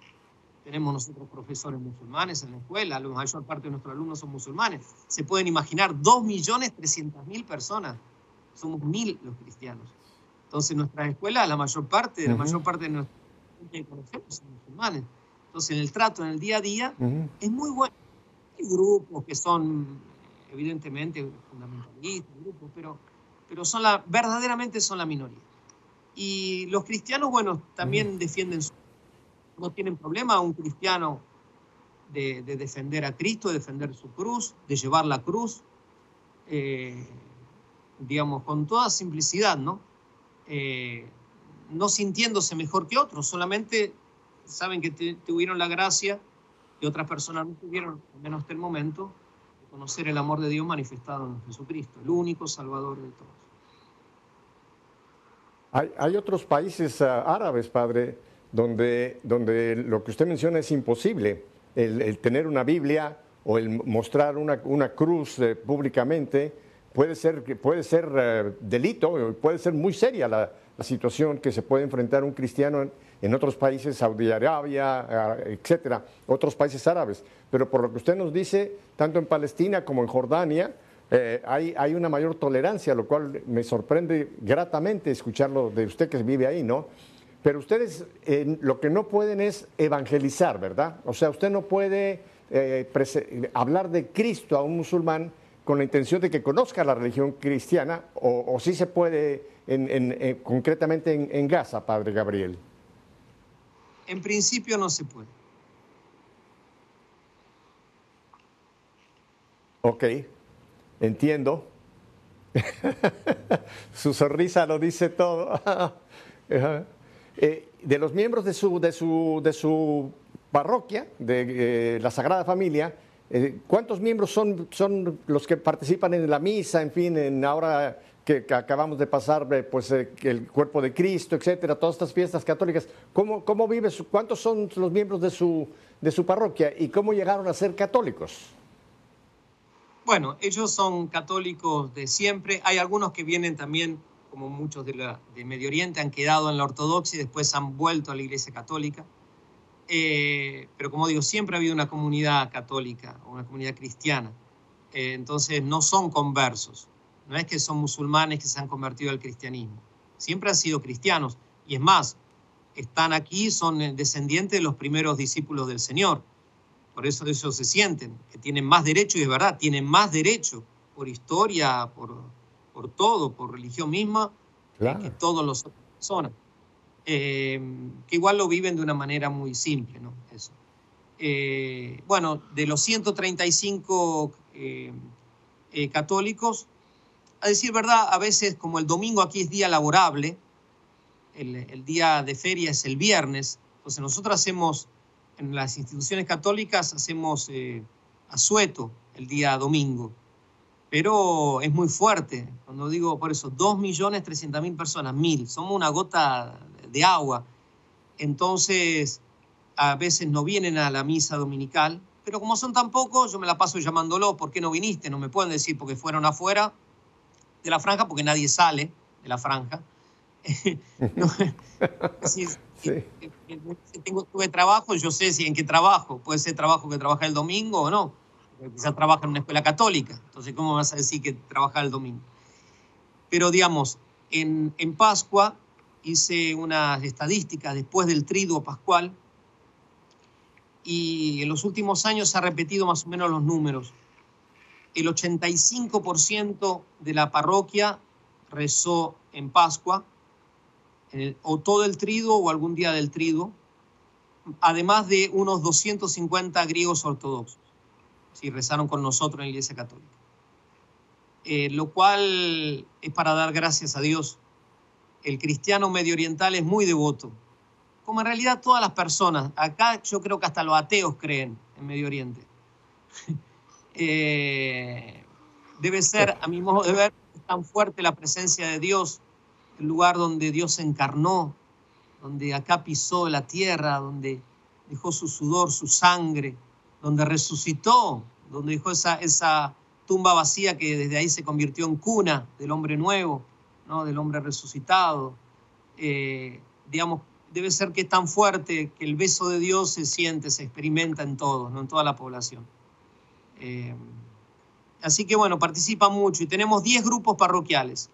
Tenemos nosotros profesores musulmanes en la escuela, la mayor parte de nuestros alumnos son musulmanes. Se pueden imaginar 2.300.000 personas, somos mil los cristianos. Entonces nuestra escuela, la mayor parte, la mayor parte de nuestra gente que conocemos son musulmanes. Entonces en el trato, en el día a día, es muy bueno. Hay grupos que son evidentemente fundamentalistas, grupos, pero, pero son la, verdaderamente son la minoría. Y los cristianos, bueno, también defienden, su, no tienen problema un cristiano de, defender a Cristo, de defender su cruz, de llevar la cruz, eh, digamos, con toda simplicidad, ¿no? Eh, no sintiéndose mejor que otros, solamente saben que tuvieron la gracia que otras personas no tuvieron, al menos hasta el momento, conocer el amor de Dios manifestado en Jesucristo, el único Salvador de todos. Hay, otros países ah, árabes, Padre, donde, donde lo que usted menciona es imposible. El, tener una Biblia o el mostrar una, una cruz eh, públicamente puede ser, puede ser eh, delito, puede ser muy seria la, situación que se puede enfrentar un cristiano en, otros países, Saudi Arabia, etcétera, otros países árabes. Pero por lo que usted nos dice, tanto en Palestina como en Jordania, eh, hay, hay, una mayor tolerancia, lo cual me sorprende gratamente escucharlo de usted que vive ahí, ¿no? Pero ustedes lo que no pueden es evangelizar, ¿verdad? O sea, usted no puede eh, hablar de Cristo a un musulmán con la intención de que conozca la religión cristiana, o, sí se puede en, concretamente en Gaza, Padre Gabriel. En principio no se puede. Ok, entiendo. su sonrisa lo dice todo. Eh, de los miembros de su, de su, de su parroquia, de eh, la Sagrada Familia, eh, ¿cuántos miembros son, son los que participan en la misa, en fin, en ahora que, acabamos de pasar, pues el cuerpo de Cristo, etcétera, todas estas fiestas católicas. ¿Cómo, cómo vive, cuántos son los miembros de su, de su parroquia y cómo llegaron a ser católicos? Bueno, ellos son católicos de siempre. Hay algunos que vienen también, como muchos de, Medio Oriente, han quedado en la ortodoxia y después han vuelto a la Iglesia Católica. Eh, pero como digo, siempre ha habido una comunidad católica, una comunidad cristiana. Eh, entonces no son conversos. No es que son musulmanes que se han convertido al cristianismo. Siempre han sido cristianos. Y es más, están aquí, son descendientes de los primeros discípulos del Señor. Por eso ellos se sienten, que tienen más derecho, y es verdad, tienen más derecho por historia, por, por todo, por religión misma, que todos los otros personas. Eh, que igual lo viven de una manera muy simple, ¿no? Eso. Eh, bueno, de los 135 eh, católicos, a decir verdad, a veces como el domingo aquí es día laborable, el, día de feria es el viernes, entonces nosotros hacemos, en las instituciones católicas hacemos asueto el día domingo, pero es muy fuerte, cuando digo por eso, 2.300.000 personas, mil, somos una gota de agua, entonces a veces no vienen a la misa dominical, pero como son tan pocos, yo me la paso llamándolo, ¿por qué no viniste? No me pueden decir porque fueron afuera de la franja, porque nadie sale de la franja. si, tengo, tuve trabajo, yo sé si en qué trabajo, puede ser trabajo que trabaja el domingo o no, trabaja en una escuela católica, entonces ¿cómo vas a decir que trabaja el domingo? Pero digamos, en, en Pascua hice unas estadísticas después del triduo pascual, y en los últimos años se ha repetido más o menos los números. El 85% de la parroquia rezó en Pascua, o todo el triduo o algún día del triduo, además de unos 250 griegos ortodoxos, si rezaron con nosotros en la Iglesia Católica. Eh, lo cual es para dar gracias a Dios. El cristiano medio oriental es muy devoto, como en realidad todas las personas. Acá yo creo que hasta los ateos creen en Medio Oriente. Eh, debe ser, a mi modo de ver, tan fuerte la presencia de Dios, el lugar donde Dios se encarnó, donde acá pisó la tierra, donde dejó su sudor, su sangre, donde resucitó, donde dejó esa, tumba vacía que desde ahí se convirtió en cuna del hombre nuevo, ¿no? del hombre resucitado. Eh, digamos, debe ser que es tan fuerte que el beso de Dios se siente, se experimenta en todos, ¿no? en toda la población. Eh, así que bueno, participa mucho y tenemos 10 grupos parroquiales,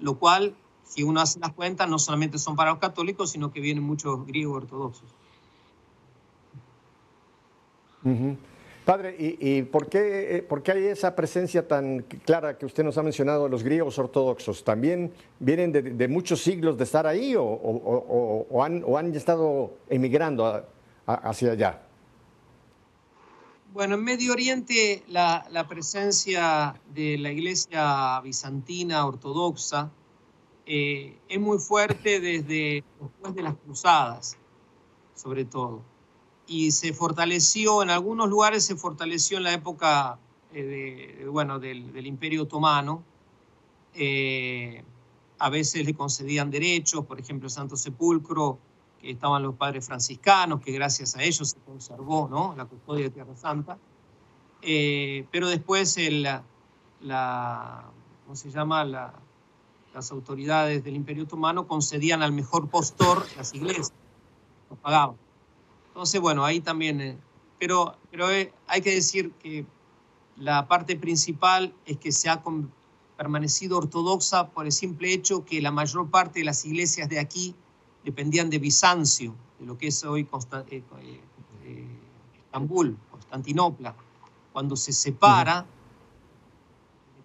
lo cual, si uno hace las cuentas, no solamente son para los católicos, sino que vienen muchos griegos ortodoxos. Padre, ¿y, por, qué, eh, por, qué, hay esa presencia tan clara que usted nos ha mencionado de los griegos ortodoxos? ¿También vienen de, muchos siglos de estar ahí o, han, estado emigrando hacia allá? Bueno, en Medio Oriente la, presencia de la iglesia bizantina ortodoxa eh, es muy fuerte desde después de las cruzadas, sobre todo y se fortaleció, en algunos lugares se fortaleció en la época eh, de, bueno, del, Imperio Otomano. Eh, a veces le concedían derechos, por ejemplo, Santo Sepulcro, que estaban los padres franciscanos, que gracias a ellos se conservó ¿no? la custodia de Tierra Santa. Eh, pero después el, la, ¿cómo se llama? las autoridades del Imperio Otomano concedían al mejor postor las iglesias, lo pagaban. Entonces, bueno, ahí también, eh, pero, pero eh, hay que decir que la parte principal es que se ha permanecido ortodoxa por el simple hecho que la mayor parte de las iglesias de aquí dependían de Bizancio, de lo que es hoy eh, Estambul, Constantinopla. Cuando se separa,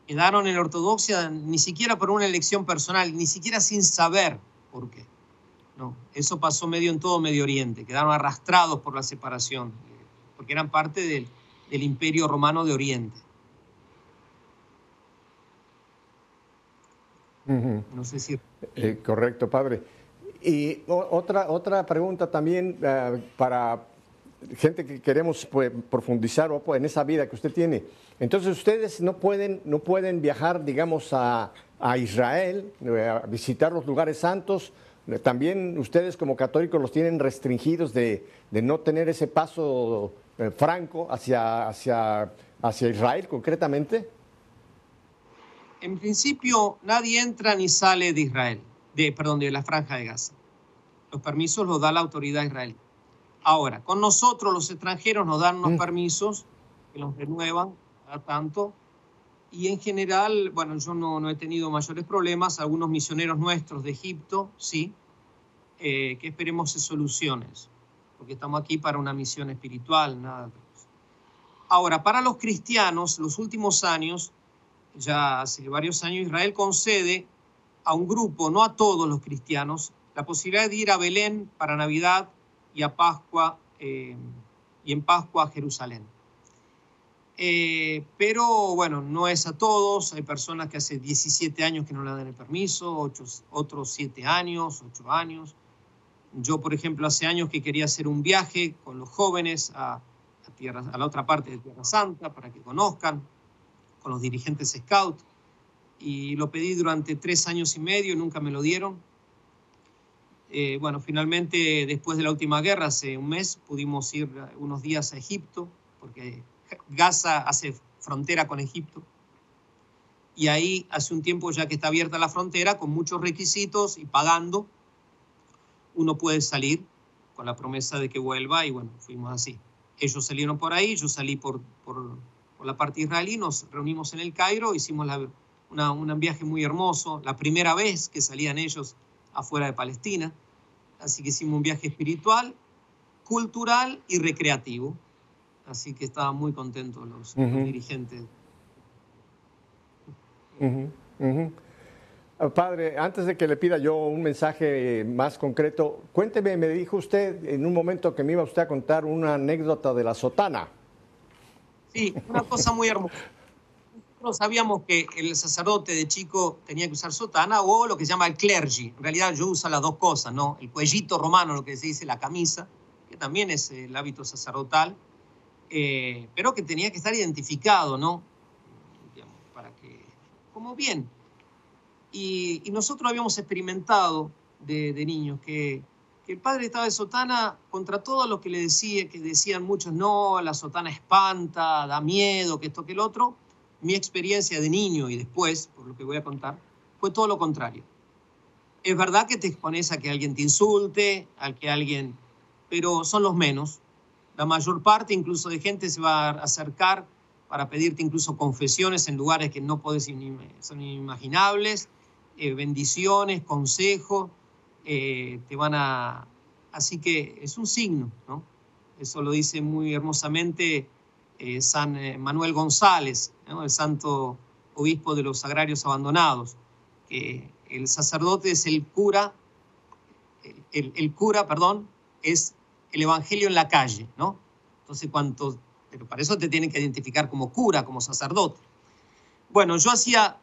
quedaron en ortodoxia ni siquiera por una elección personal, ni siquiera sin saber por qué. No, eso pasó medio en todo Medio Oriente, quedaron arrastrados por la separación, porque eran parte del, imperio romano de Oriente. No sé si... Eh, correcto, padre. Y otra, otra pregunta también eh, para gente que queremos pues, profundizar en esa vida que usted tiene. Entonces ustedes no pueden, no pueden viajar, digamos, a, a Israel, eh, a visitar los lugares santos, también ustedes como católicos los tienen restringidos de, no tener ese paso eh, franco hacia, hacia, hacia Israel concretamente. En principio nadie entra ni sale de Israel, de, perdón, de la franja de Gaza. Los permisos los da la autoridad israelí. Ahora, con nosotros los extranjeros nos dan unos mm. permisos que los renuevan cada tanto y en general, bueno, yo no, he tenido mayores problemas, algunos misioneros nuestros de Egipto, sí, eh, que esperemos se soluciones, porque estamos aquí para una misión espiritual, nada Ahora, para los cristianos, los últimos años, ya hace varios años, Israel concede a un grupo, no a todos los cristianos, la posibilidad de ir a Belén para Navidad y a Pascua, eh, y en Pascua a Jerusalén. Eh, pero bueno, no es a todos, hay personas que hace 17 años que no le dan el permiso, otros 7 años, 8 años. Yo, por ejemplo, hace años que quería hacer un viaje con los jóvenes a, a la otra parte de Tierra Santa para que conozcan con los dirigentes Scout. Y lo pedí durante tres años y medio nunca me lo dieron. Eh, bueno, finalmente, después de la última guerra, hace un mes, pudimos ir unos días a Egipto, porque Gaza hace frontera con Egipto. Y ahí, hace un tiempo ya que está abierta la frontera, con muchos requisitos y pagando, uno puede salir con la promesa de que vuelva y bueno, fuimos así. Ellos salieron por ahí, yo salí por, por, la parte israelí, nos reunimos en el Cairo, hicimos un viaje muy hermoso, la primera vez que salían ellos afuera de Palestina, así que hicimos un viaje espiritual, cultural y recreativo, así que estaban muy contentos los, dirigentes. Ah, padre, antes de que le pida yo un mensaje más concreto, cuénteme, me dijo usted en un momento que me iba usted a contar una anécdota de la sotana. Sí, una cosa muy hermosa. Nosotros sabíamos que el sacerdote de chico tenía que usar sotana o lo que se llama el clergy. En realidad yo uso las dos cosas, ¿no? El cuellito romano, lo que se dice, la camisa, que también es el hábito sacerdotal, eh, pero que tenía que estar identificado, ¿no? para que, como bien, y, nosotros habíamos experimentado de, niños que, el padre estaba de sotana contra todo lo que le decía, que decían muchos, no, la sotana espanta, da miedo, que esto, que el otro. Mi experiencia de niño y después, por lo que voy a contar, fue todo lo contrario. Es verdad que te expones a que alguien te insulte, a que alguien, pero son los menos. La mayor parte incluso de gente se va a acercar para pedirte incluso confesiones en lugares que no puedes, son inimaginables eh, bendiciones, consejos, eh, te van a... Así que es un signo, ¿no? Eso lo dice muy hermosamente eh, San Manuel González, el santo obispo de los agrarios abandonados, que el sacerdote es el cura, el, el, cura, perdón, es el evangelio en la calle, ¿no? Entonces, cuánto, pero para eso te tienen que identificar como cura, como sacerdote. Bueno, yo hacía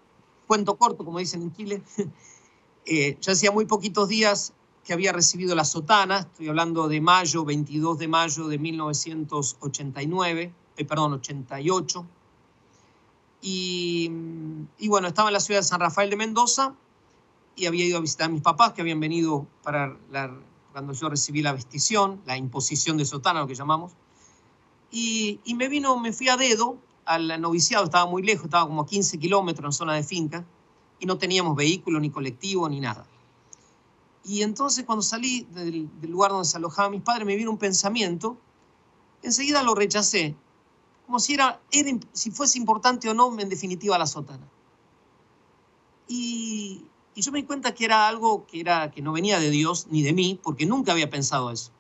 cuento corto, como dicen en Chile, eh, ya hacía muy poquitos días que había recibido la sotana, estoy hablando de mayo, 22 de mayo de 1989, eh, perdón, 88. Y, y, bueno, estaba en la ciudad de San Rafael de Mendoza y había ido a visitar a mis papás que habían venido para la, cuando yo recibí la vestición, la imposición de sotana, lo que llamamos. Y, y me vino, me fui a dedo al noviciado, estaba muy lejos, estaba como a 15 kilómetros en zona de finca, y no teníamos vehículo, ni colectivo, ni nada. Y entonces cuando salí del, lugar donde se alojaban mis padres, me vino un pensamiento, enseguida lo rechacé, como si, era, si fuese importante o no, en definitiva, la sotana. Y, y yo me di cuenta que era algo que, era, que no venía de Dios ni de mí, porque nunca había pensado eso.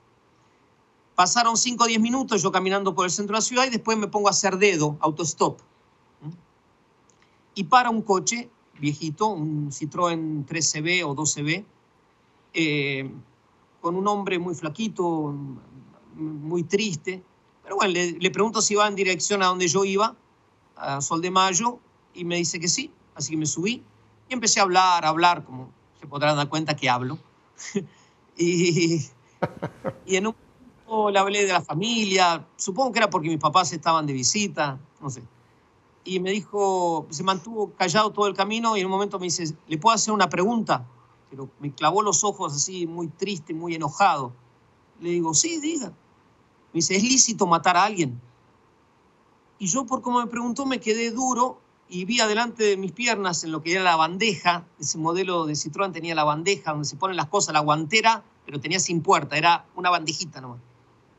Pasaron 5 o 10 minutos yo caminando por el centro de la ciudad y después me pongo a hacer dedo, autostop. Y para un coche viejito, un Citroën 13B o 12B, eh, con un hombre muy flaquito, muy triste. Pero bueno, le, pregunto si va en dirección a donde yo iba, a Sol de Mayo, y me dice que sí. Así que me subí y empecé a hablar, a hablar, como se podrán dar cuenta que hablo. y, y en un le hablé de la familia, supongo que era porque mis papás estaban de visita, no sé. Y me dijo, se mantuvo callado todo el camino y en un momento me dice, ¿le puedo hacer una pregunta? Pero me clavó los ojos así, muy triste, muy enojado. Le digo, sí, diga. Me dice, ¿es lícito matar a alguien? Y yo, por como me preguntó, me quedé duro y vi adelante de mis piernas en lo que era la bandeja, ese modelo de Citroën tenía la bandeja donde se ponen las cosas, la guantera, pero tenía sin puerta, era una bandejita nomás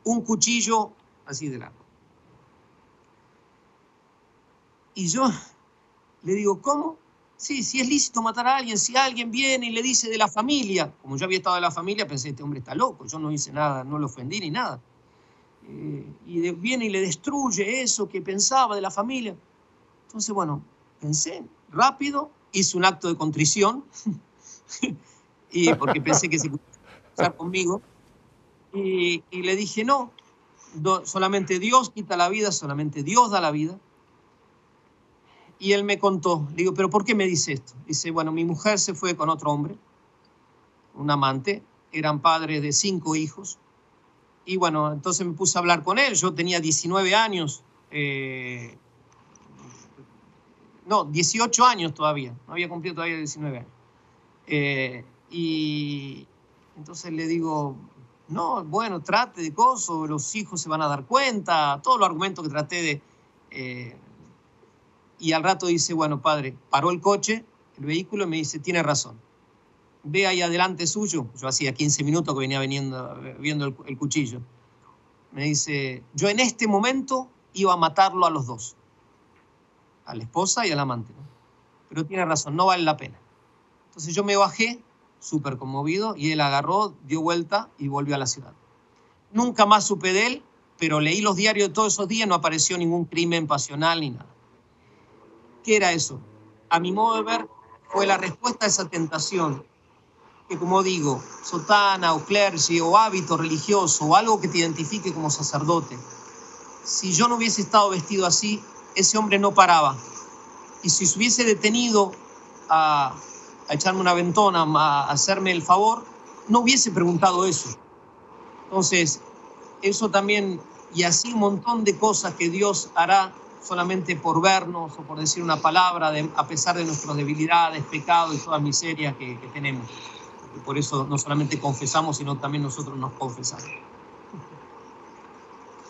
un cuchillo así de largo. Y yo Le digo, ¿cómo? Sí, si es lícito matar a alguien, si alguien viene y le dice de la familia, como yo había estado de la familia, pensé, este hombre está loco, yo no hice nada, no lo ofendí ni nada. Eh, y viene y le destruye eso que pensaba de la familia. Entonces, bueno, pensé rápido, hice un acto de contrición, y porque pensé que se podía estar conmigo, y, le dije, no, solamente Dios quita la vida, solamente Dios da la vida. Y él me contó, le digo, pero ¿por qué me dice esto? Dice, bueno, mi mujer se fue con otro hombre, un amante, eran padres de cinco hijos, y bueno, entonces me puse a hablar con él. Yo tenía 19 años, eh, no, 18 años todavía, no había cumplido todavía 19 años. Eh, y entonces le digo, no, bueno, trate de cosas, los hijos se van a dar cuenta, todos los argumentos que traté de... Eh, y al rato dice, bueno, padre, paró el coche, el vehículo, y me dice, tiene razón. Ve ahí adelante suyo, yo hacía 15 minutos que venía veniendo, viendo el, cuchillo, me dice, yo en este momento iba a matarlo a los dos, a la esposa y al amante, pero tiene razón, no vale la pena. Entonces yo me bajé, súper conmovido, y él agarró, dio vuelta y volvió a la ciudad. Nunca más supe de él, pero leí los diarios de todos esos días, no apareció ningún crimen pasional ni nada. ¿Qué era eso? A mi modo de ver, fue la respuesta a esa tentación que, como digo, sotana o clergy o hábito religioso o algo que te identifique como sacerdote. Si yo no hubiese estado vestido así, ese hombre no paraba. Y si se hubiese detenido a, echarme una ventona, a hacerme el favor, no hubiese preguntado eso. Entonces, eso también, y así un montón de cosas que Dios hará solamente por vernos o por decir una palabra, a pesar de nuestras debilidades, pecados y toda miseria que, que tenemos por eso no solamente confesamos, sino también nosotros nos confesamos.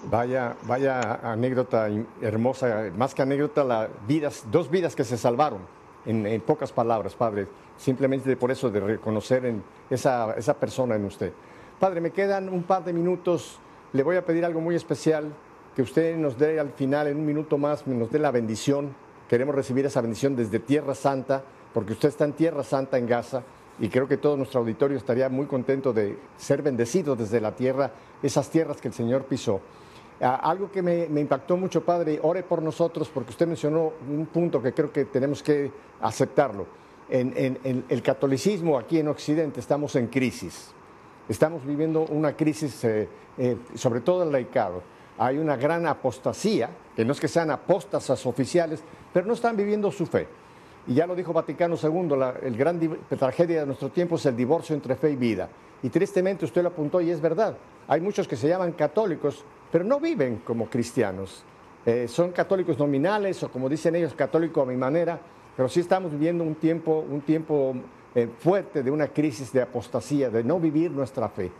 Vaya, vaya anécdota hermosa, más que anécdota, la vidas, dos vidas que se salvaron, en, pocas palabras, Padre, simplemente por eso de reconocer en esa, esa persona en usted. Padre, me quedan un par de minutos, le voy a pedir algo muy especial, que usted nos dé al final, en un minuto más, nos dé la bendición. Queremos recibir esa bendición desde Tierra Santa, porque usted está en Tierra Santa, en Gaza, y creo que todo nuestro auditorio estaría muy contento de ser bendecido desde la tierra, esas tierras que el Señor pisó. Algo que me, impactó mucho, Padre, ore por nosotros, porque usted mencionó un punto que creo que tenemos que aceptarlo. En, el catolicismo aquí en Occidente estamos en crisis. Estamos viviendo una crisis, eh, eh, sobre todo en el laicado. Hay una gran apostasía, que no es que sean apostasas oficiales, pero no están viviendo su fe. Y ya lo dijo Vaticano II, la el gran tragedia de nuestro tiempo es el divorcio entre fe y vida. Y tristemente usted lo apuntó y es verdad. Hay muchos que se llaman católicos, pero no viven como cristianos. Eh, son católicos nominales o como dicen ellos, católico a mi manera, pero sí estamos viviendo un tiempo, un tiempo eh, fuerte de una crisis de apostasía, de no vivir nuestra fe.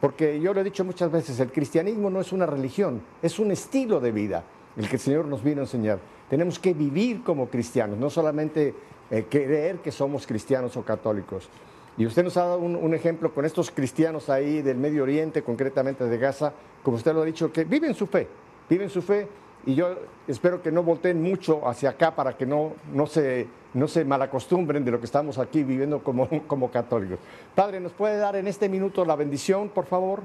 Porque yo lo he dicho muchas veces, el cristianismo no es una religión, es un estilo de vida, el que el Señor nos vino a enseñar. Tenemos que vivir como cristianos, no solamente eh, creer que somos cristianos o católicos. Y usted nos ha dado un, ejemplo con estos cristianos ahí del Medio Oriente, concretamente de Gaza, como usted lo ha dicho, que viven su fe, viven su fe y yo espero que no volteen mucho hacia acá para que no, no, se, no se malacostumbren de lo que estamos aquí viviendo como, como católicos. Padre, ¿nos puede dar en este minuto la bendición, por favor?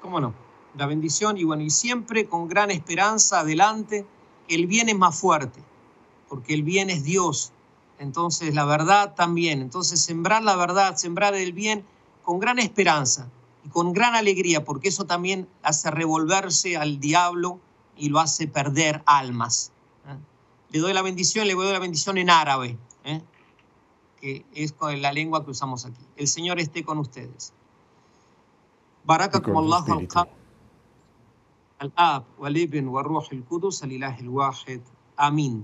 ¿Cómo no? La bendición y bueno, y siempre con gran esperanza adelante el bien es más fuerte, porque el bien es Dios entonces la verdad también. Entonces sembrar la verdad, sembrar el bien con gran esperanza y con gran alegría, porque eso también hace revolverse al diablo y lo hace perder almas. ¿eh? Le doy la bendición, le doy la bendición en árabe, ¿eh? que es la lengua que usamos aquí. El Señor esté con ustedes. Baraka como Allah al-Ab, wal-Ibn, wal-Ruh al-Qudus, al-Ilah al-Wahid.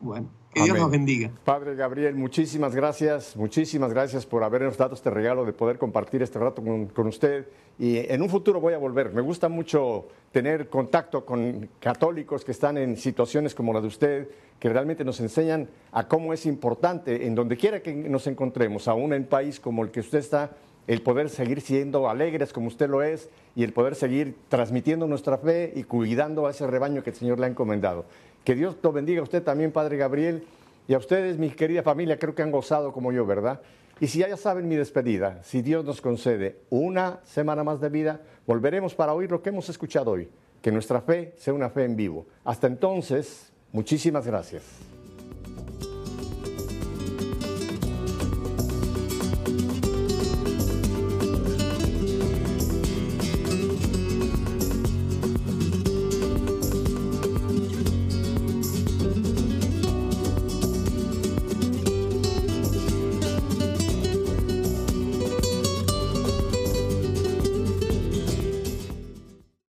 Bueno que Dios nos bendiga. Padre Gabriel, muchísimas gracias, muchísimas gracias por habernos dado este regalo de poder compartir este rato con, con, usted. Y en un futuro voy a volver. Me gusta mucho tener contacto con católicos que están en situaciones como la de usted, que realmente nos enseñan a cómo es importante, en donde quiera que nos encontremos, aún en país como el que usted está, el poder seguir siendo alegres como usted lo es y el poder seguir transmitiendo nuestra fe y cuidando a ese rebaño que el Señor le ha encomendado. Que Dios lo bendiga a usted también, Padre Gabriel, y a ustedes, mi querida familia, creo que han gozado como yo, ¿verdad? Y si ya saben mi despedida, si Dios nos concede una semana más de vida, volveremos para oír lo que hemos escuchado hoy. Que nuestra fe sea una fe en vivo. Hasta entonces, muchísimas gracias.